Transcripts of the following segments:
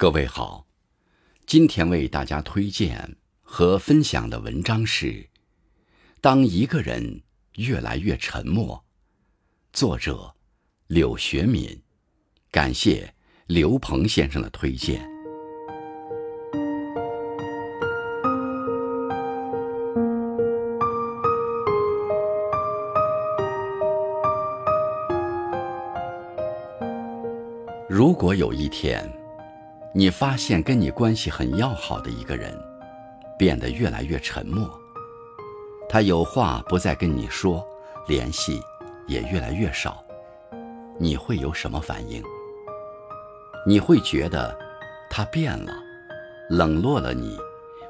各位好，今天为大家推荐和分享的文章是《当一个人越来越沉默》，作者柳学敏，感谢刘鹏先生的推荐。如果有一天，你发现跟你关系很要好的一个人，变得越来越沉默，他有话不再跟你说，联系也越来越少，你会有什么反应？你会觉得他变了，冷落了你，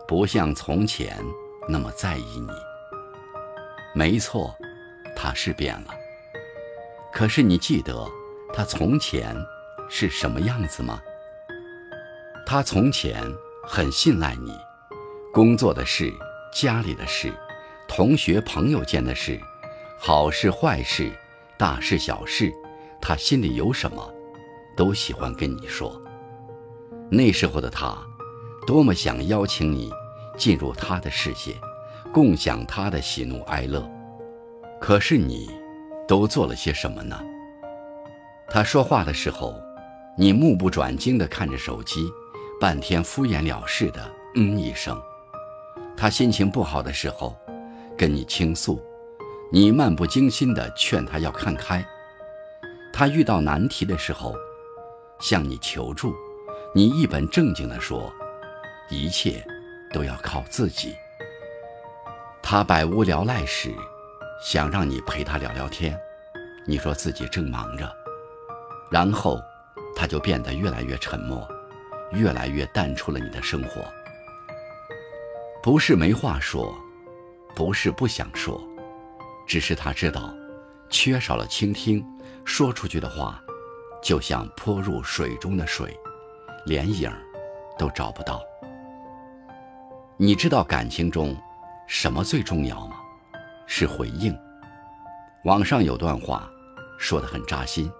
不像从前那么在意你。没错，他是变了。可是你记得他从前是什么样子吗？他从前很信赖你，工作的事、家里的事、同学朋友间的事，好事坏事、大事小事，他心里有什么，都喜欢跟你说。那时候的他，多么想邀请你进入他的世界，共享他的喜怒哀乐。可是你都做了些什么呢？他说话的时候，你目不转睛地看着手机。半天敷衍了事的嗯一声，他心情不好的时候，跟你倾诉，你漫不经心的劝他要看开；他遇到难题的时候，向你求助，你一本正经的说，一切都要靠自己。他百无聊赖时，想让你陪他聊聊天，你说自己正忙着，然后他就变得越来越沉默。越来越淡出了你的生活，不是没话说，不是不想说，只是他知道，缺少了倾听，说出去的话，就像泼入水中的水，连影儿都找不到。你知道感情中什么最重要吗？是回应。网上有段话，说的很扎心。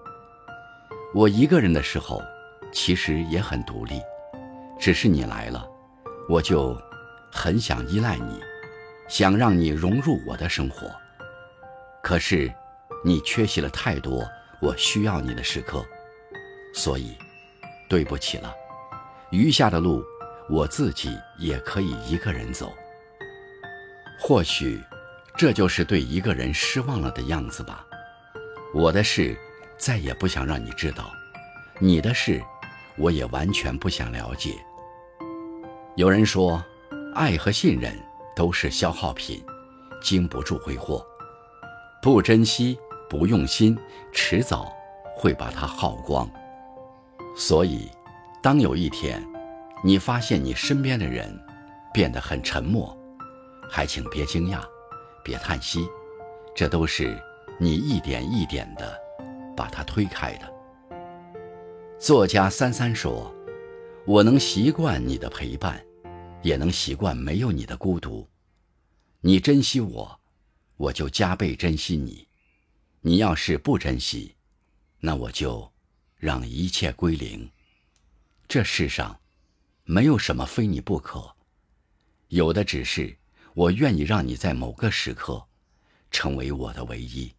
我一个人的时候。其实也很独立，只是你来了，我就很想依赖你，想让你融入我的生活。可是你缺席了太多我需要你的时刻，所以对不起了。余下的路我自己也可以一个人走。或许这就是对一个人失望了的样子吧。我的事再也不想让你知道，你的事。我也完全不想了解。有人说，爱和信任都是消耗品，经不住挥霍。不珍惜、不用心，迟早会把它耗光。所以，当有一天你发现你身边的人变得很沉默，还请别惊讶，别叹息，这都是你一点一点的把它推开的。作家三三说：“我能习惯你的陪伴，也能习惯没有你的孤独。你珍惜我，我就加倍珍惜你。你要是不珍惜，那我就让一切归零。这世上没有什么非你不可，有的只是我愿意让你在某个时刻成为我的唯一。”